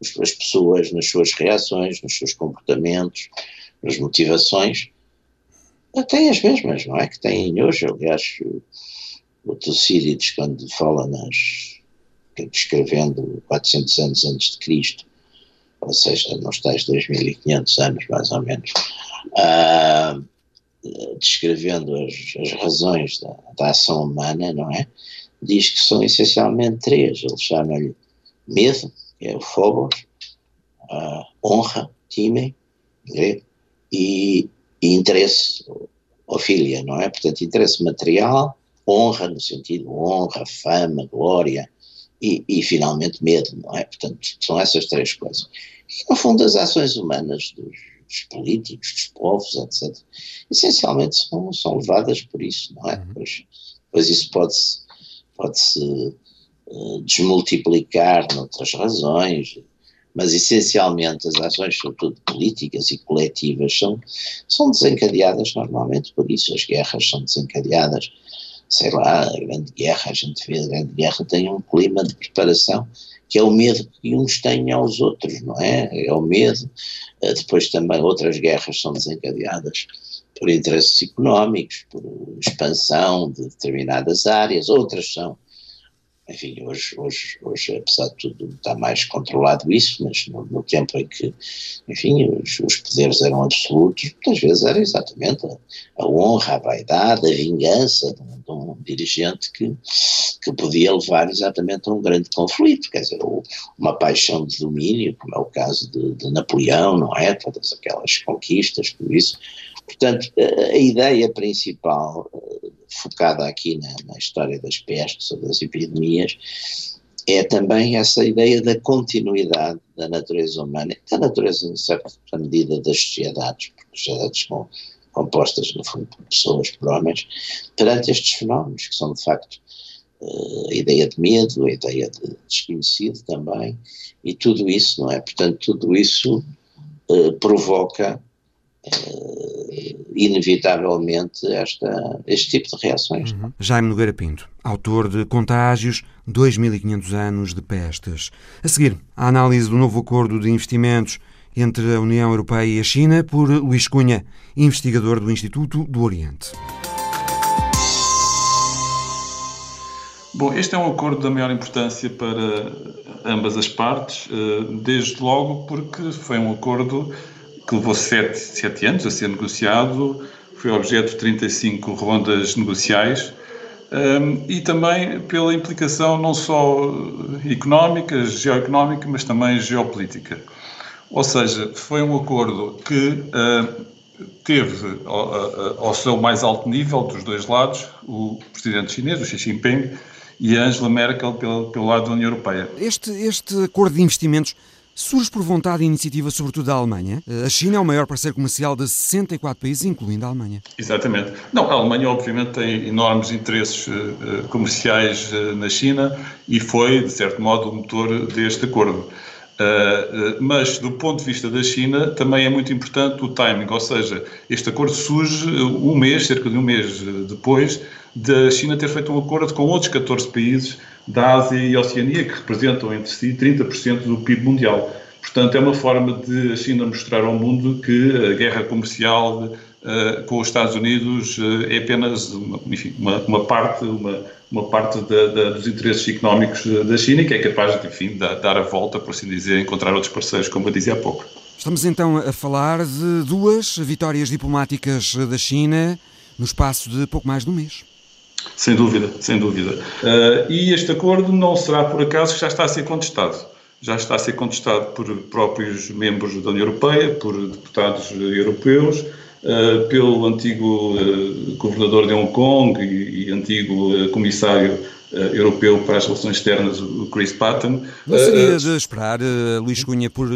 as pessoas nas suas reações, nos seus comportamentos, nas motivações, têm as mesmas, não é? Que têm hoje, aliás, o Tucídides, quando fala nas. descrevendo 400 anos antes de Cristo, ou seja, nos tais 2500 anos, mais ou menos, uh, descrevendo as, as razões da, da, ação humana, não é? Diz que são essencialmente três. Ele chama-lhe medo, que é o phobos, honra, time, e, e interesse, ofilia, não é? Portanto, interesse material, honra no sentido honra, fama, glória e, e finalmente medo, não é? Portanto, são essas três coisas. E, no fundo, as ações humanas dos, dos políticos, dos povos, etc., essencialmente são, são levadas por isso, não é? Uhum. Pois, pois isso pode-se pode -se, desmultiplicar noutras razões, mas essencialmente as ações, sobretudo políticas e coletivas, são, são desencadeadas normalmente por isso. As guerras são desencadeadas, sei lá, a Grande Guerra, a gente vê a Grande Guerra tem um clima de preparação que é o medo que uns têm aos outros, não é? É o medo. Eh, depois também outras guerras são desencadeadas por interesses económicos, por expansão de determinadas áreas, outras são enfim, hoje, hoje, hoje, apesar de tudo, está mais controlado isso, mas no, no tempo em que, enfim, os, os, poderes eram absolutos, muitas vezes era exatamente a, a honra, a vaidade, a vingança de um, de um, dirigente que, que podia levar exatamente a um grande conflito, quer dizer, uma paixão de domínio, como é o caso de, de Napoleão, não é? Todas aquelas conquistas, por isso. Portanto, a, ideia principal focada aqui na, na história das pestes ou das epidemias, é também essa ideia da continuidade da natureza humana, da natureza, em certa medida, das sociedades, porque sociedades são compostas, no fundo, por pessoas, por homens, perante estes fenómenos, que são, de facto, eh, a ideia de medo, a ideia de desconhecido também, e tudo isso, não é? Portanto, tudo isso uh, provoca inevitavelmente esta, este tipo de reações. Uhum. Jaime Nogueira Pinto, autor de Contágios, 2500 anos de pestes. A seguir, a análise do novo acordo de investimentos entre a União Europeia e a China por Luís Cunha, investigador do Instituto do Oriente. Bom, este é um acordo da maior importância para ambas as partes, eh, desde logo porque foi um acordo que levou sete, sete anos a ser negociado, foi objeto de 35 rondas negociais um, e também pela implicação não só económica, geoeconómica, mas também geopolítica. Ou seja, foi um acordo que uh, teve ao, ao, seu mais alto nível dos dois lados o presidente chinês, o Xi Jinping, e a Angela Merkel pelo, pelo lado da União Europeia. Este, este acordo de investimentos surge por vontade e iniciativa, sobretudo da Alemanha. A China é o maior parceiro comercial de 64 países, incluindo a Alemanha. Exatamente. Não, a Alemanha, obviamente, tem enormes interesses uh, comerciais uh, na China e foi, de certo modo, o motor deste acordo. Uh, mas, do ponto de vista da China, também é muito importante o timing, ou seja, este acordo surge um mês, cerca de um mês depois, da China ter feito um acordo com outros 14 países da Ásia e Oceania, que representam entre si 30% do PIB mundial. Portanto, é uma forma de a China mostrar ao mundo que a guerra comercial uh, com os Estados Unidos uh, é apenas uma, enfim, uma, uma parte, uma, uma parte da, da, dos interesses económicos da China e que é capaz de, enfim, dar, dar a volta, por assim dizer, encontrar outros parceiros, como eu dizia há pouco. Estamos então a falar de duas vitórias diplomáticas da China no espaço de pouco mais de um mês. Sem dúvida, sem dúvida. Uh, e este acordo não será por acaso que já está a ser contestado. Já está a ser contestado por próprios membros da União Europeia, por deputados europeus, uh, pelo antigo uh, governador de Hong Kong e, e antigo comissário europeu para as relações externas, o Chris Patton. Não seria de esperar, Luís Cunha, por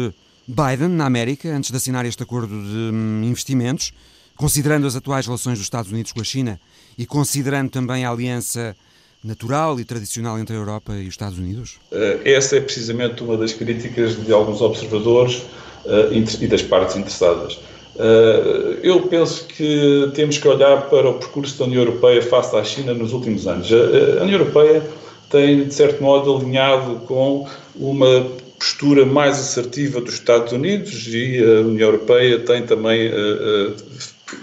Biden na América, antes de assinar este acordo de hum, investimentos, considerando as atuais relações dos Estados Unidos com a China, e considerando também a aliança natural e tradicional entre a Europa e os Estados Unidos? Eh, essa é precisamente uma das críticas de alguns observadores eh, e das partes interessadas. Eh, eu penso que temos que olhar para o percurso da União Europeia face à China nos últimos anos. A União Europeia tem, de certo modo, alinhado com uma postura mais assertiva dos Estados Unidos e a União Europeia tem também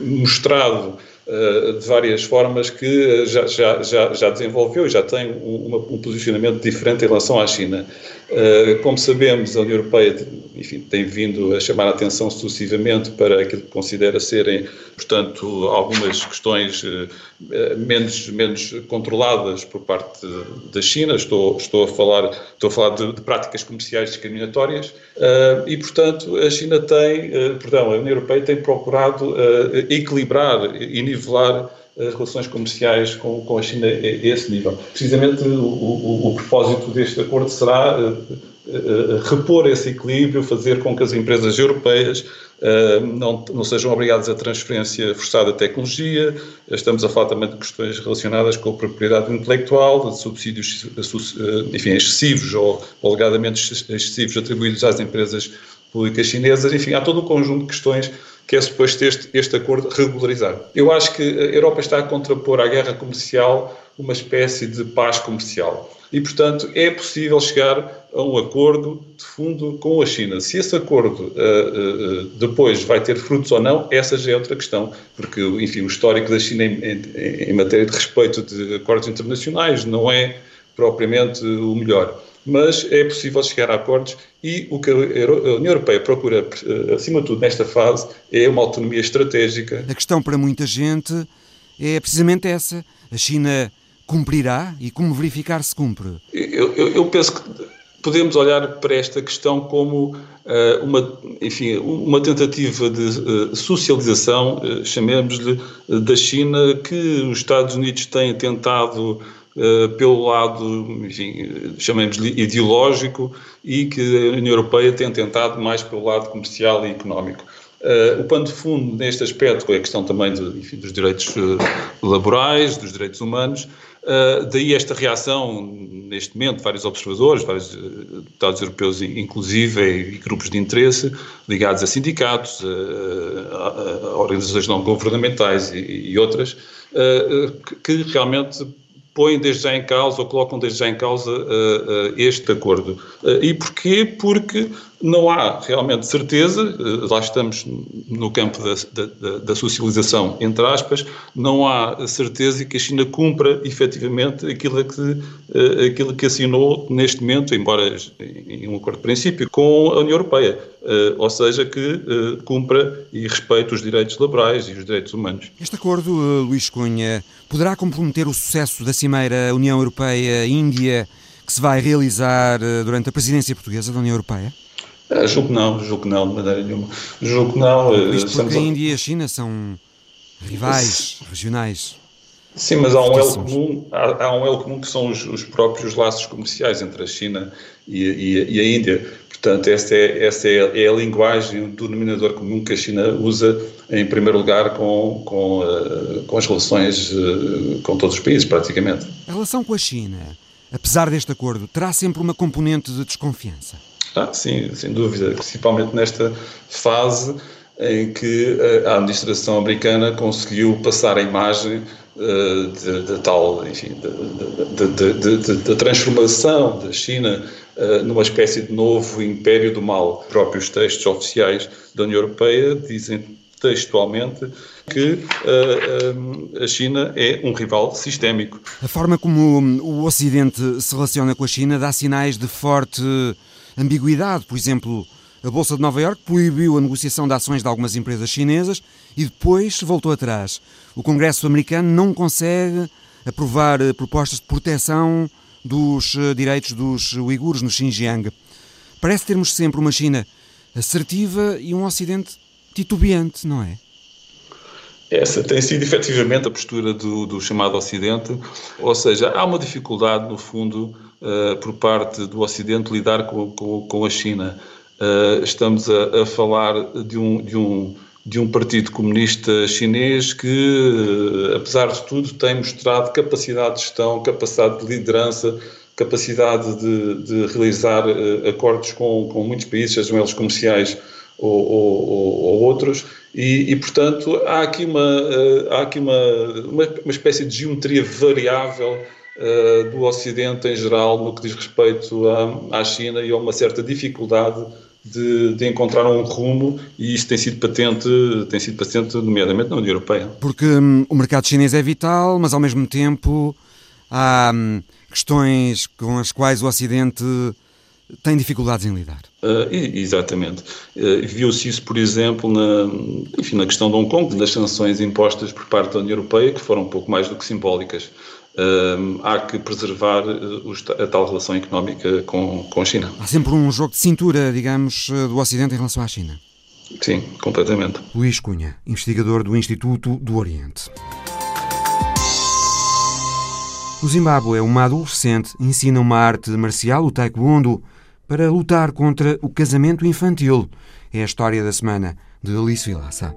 mostrado eh, de várias formas que já, já, já, já desenvolveu e já tem um, um, posicionamento diferente em relação à China. Eh, como sabemos, a União Europeia enfim, tem vindo a chamar a atenção sucessivamente para aquilo que considera serem, portanto, algumas questões eh, menos, menos controladas por parte da China. Estou, estou a falar, estou a falar de, de práticas comerciais discriminatórias e, portanto, a China tem, perdão, a União Europeia tem procurado equilibrar e nivelar as relações comerciais com, com a China a esse nível. Precisamente o, o, o propósito deste acordo será uh, uh, repor esse equilíbrio, fazer com que as empresas europeias uh, não, não sejam obrigadas a transferência forçada de tecnologia. Estamos a falar também de questões relacionadas com a propriedade intelectual, de subsídios enfim, excessivos ou, ou alegadamente excessivos atribuídos às empresas públicas chinesas. Enfim, há todo um conjunto de questões que é suposto este, este acordo regularizar. Eu acho que a Europa está a contrapor à guerra comercial uma espécie de paz comercial. E, portanto, é possível chegar a um acordo de fundo com a China. Se esse acordo uh, uh, depois vai ter frutos ou não, essa já é outra questão, porque, enfim, o histórico da China em, em, em matéria de respeito de acordos internacionais não é propriamente o melhor mas é possível chegar a acordos e o que a União Europeia procura, eh, acima de tudo, nesta fase, é uma autonomia estratégica. A questão para muita gente é precisamente essa. A China cumprirá e como verificar se cumpre? Eu, eu, eu penso que podemos olhar para esta questão como uh, uma, enfim, uma tentativa de uh, socialização, uh, chamemos-lhe, da China, que os Estados Unidos têm tentado eh, pelo lado, enfim, chamemos-lhe ideológico, e que a União Europeia tem tentado mais pelo lado comercial e económico. Uh, o pano de fundo neste aspecto é a questão também de, enfim, dos direitos uh, laborais, dos direitos humanos, uh, daí esta reação, neste momento, vários observadores, vários deputados europeus inclusive, e, grupos de interesse ligados a sindicatos, a, a organizações não governamentais e, e outras, que realmente põem desde já em causa ou colocam desde já em causa uh, uh, este acordo. Uh, e porquê? Porque não há realmente certeza, lá estamos no campo da, da, da, socialização, entre aspas, não há certeza que a China cumpra efetivamente aquilo que, aquilo que assinou neste momento, embora em um acordo de princípio, com a União Europeia. Ou seja, que cumpra e respeite os direitos laborais e os direitos humanos. Este acordo, Luís Cunha, poderá comprometer o sucesso da Cimeira União Europeia-Índia que se vai realizar eh, durante a presidência portuguesa da União Europeia? Uh, julgo que não, julgo que não, de maneira nenhuma. Julgo que não. Uh, Isto porque a Índia e a China são rivais regionais. Sim, mas há um elo comum, há, há, um elo comum que são os, os, próprios laços comerciais entre a China e, e, e a Índia. Portanto, essa, é, essa é, é, a linguagem do denominador comum que a China usa, em primeiro lugar, com, com, uh, com as relações uh, com todos os países, praticamente. A relação com a China, apesar deste acordo, terá sempre uma componente de desconfiança? Ah, sim, sem dúvida, principalmente nesta fase em que a administração americana conseguiu passar a imagem de, tal, enfim, da transformação da China numa espécie de novo império do mal. Os próprios textos oficiais da União Europeia dizem textualmente que uh, a China é um rival sistémico. A forma como o Ocidente se relaciona com a China dá sinais de forte ambiguidade. Por exemplo, a Bolsa de Nova Iorque proibiu a negociação de ações de algumas empresas chinesas e depois voltou atrás. O Congresso americano não consegue aprovar eh, propostas de proteção dos direitos dos uigures no Xinjiang. Parece termos sempre uma China assertiva e um Ocidente titubeante, não é? Essa tem sido efetivamente a postura do, do chamado Ocidente, ou seja, há uma dificuldade, no fundo, uh, por parte do Ocidente lidar com, com, com a China. Uh, estamos a, a, falar de um, de, um, de um Partido Comunista Chinês que, uh, apesar de tudo, tem mostrado capacidade de gestão, capacidade de liderança, capacidade de, de realizar acordos com, com muitos países, sejam eles comerciais ou, ou, ou outros, e, e, portanto há aqui, uma, uh, há aqui uma, uma, uma, espécie de geometria variável uh, do Ocidente em geral no que diz respeito à, à China e há uma certa dificuldade de, de, encontrar um rumo e isso tem sido patente, tem sido patente nomeadamente na União Europeia. Porque hum, o mercado chinês é vital, mas ao mesmo tempo há hum, questões com as quais o Ocidente tem dificuldades em lidar. Uh, exatamente. Uh, Viu-se isso, por exemplo, na, enfim, na questão de Hong Kong, das sanções impostas por parte da União Europeia, que foram um pouco mais do que simbólicas. Uh, há que preservar a tal relação económica com, com a China. Há sempre um jogo de cintura, digamos, do Ocidente em relação à China. Sim, completamente. Luís Cunha, investigador do Instituto do Oriente. O Zimbábue, uma adolescente, ensina uma arte marcial, o taekwondo, para lutar contra o casamento infantil. É a história da semana de Alice Vilaça.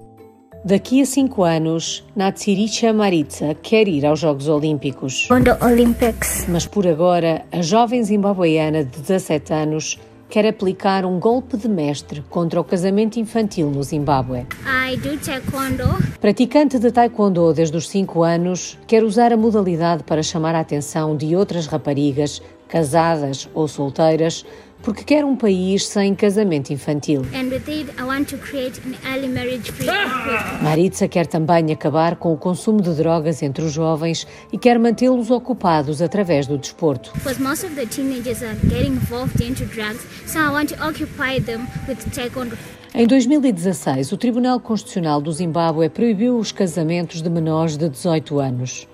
Daqui a cinco anos, Natsiricha Maritza quer ir aos Jogos Olímpicos. Olympics. Mas por agora, a jovem zimbabueana de 17 anos quer aplicar um golpe de mestre contra o casamento infantil no Zimbábue. I do taekwondo. Praticante de taekwondo desde os 5 anos, quer usar a modalidade para chamar a atenção de outras raparigas, casadas ou solteiras, porque quer um país sem casamento infantil. Maritza quer também acabar com o consumo de drogas entre os jovens e quer mantê-los ocupados através do desporto. Em 2016, o Tribunal Constitucional do Zimbábue proibiu os casamentos de menores de 18 anos.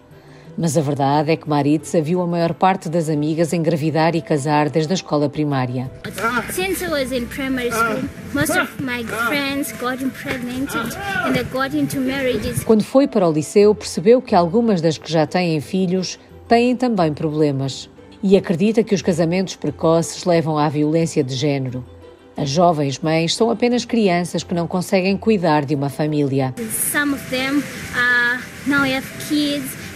Mas a verdade é que Maritza viu a maior parte das amigas engravidar e casar desde a escola primária. Since I was in primary school, most of my friends got impregnated and they got into marriages. Quando foi para o liceu, percebeu que algumas das que já têm filhos têm também problemas e acredita que os casamentos precoces levam à violência de género. As jovens mães são apenas crianças que não conseguem cuidar de uma família. Some of them uh, now have kids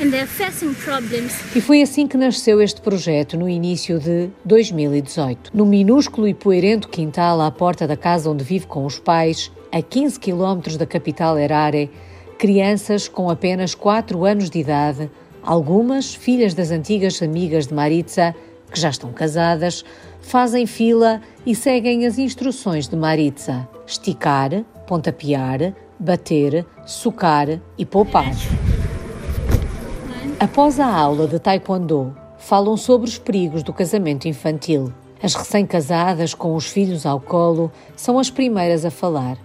e foi assim que nasceu este projeto no início de 2018. No minúsculo e poerento quintal à porta da casa onde vive com os pais, a 15 quilómetros da capital Harare, crianças com apenas 4 anos de idade, algumas filhas das antigas amigas de Maritza, que já estão casadas, fazem fila e seguem as instruções de Maritza: esticar, pontapear, bater, socar e poupar. Após a aula de Taekwondo, falam sobre os perigos do casamento infantil. As recém-casadas com os filhos ao colo são as primeiras a falar.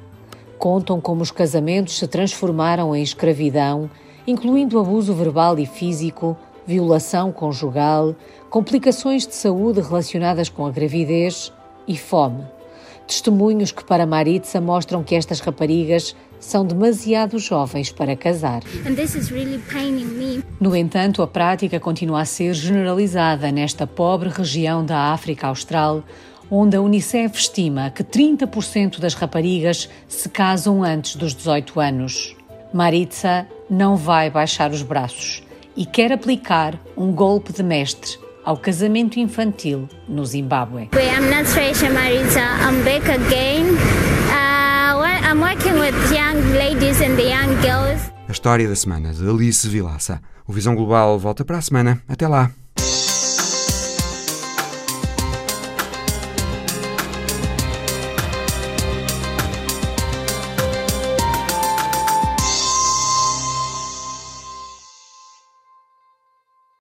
Contam como os casamentos se transformaram em escravidão, incluindo abuso verbal e físico, violação conjugal, complicações de saúde relacionadas com a gravidez e fome. Testemunhos que para Maritza mostram que estas raparigas são demasiado jovens para casar. Really no entanto, a prática continua a ser generalizada nesta pobre região da África Austral, onde a Unicef estima que 30% das raparigas se casam antes dos 18 anos. Maritza não vai baixar os braços e quer aplicar um golpe de mestre ao casamento infantil no Zimbábue. I'm not Marisa. I'm back again. Working with young ladies and young girls. A história da semana de Alice Vilaça. O Visão Global volta para a semana. Até lá.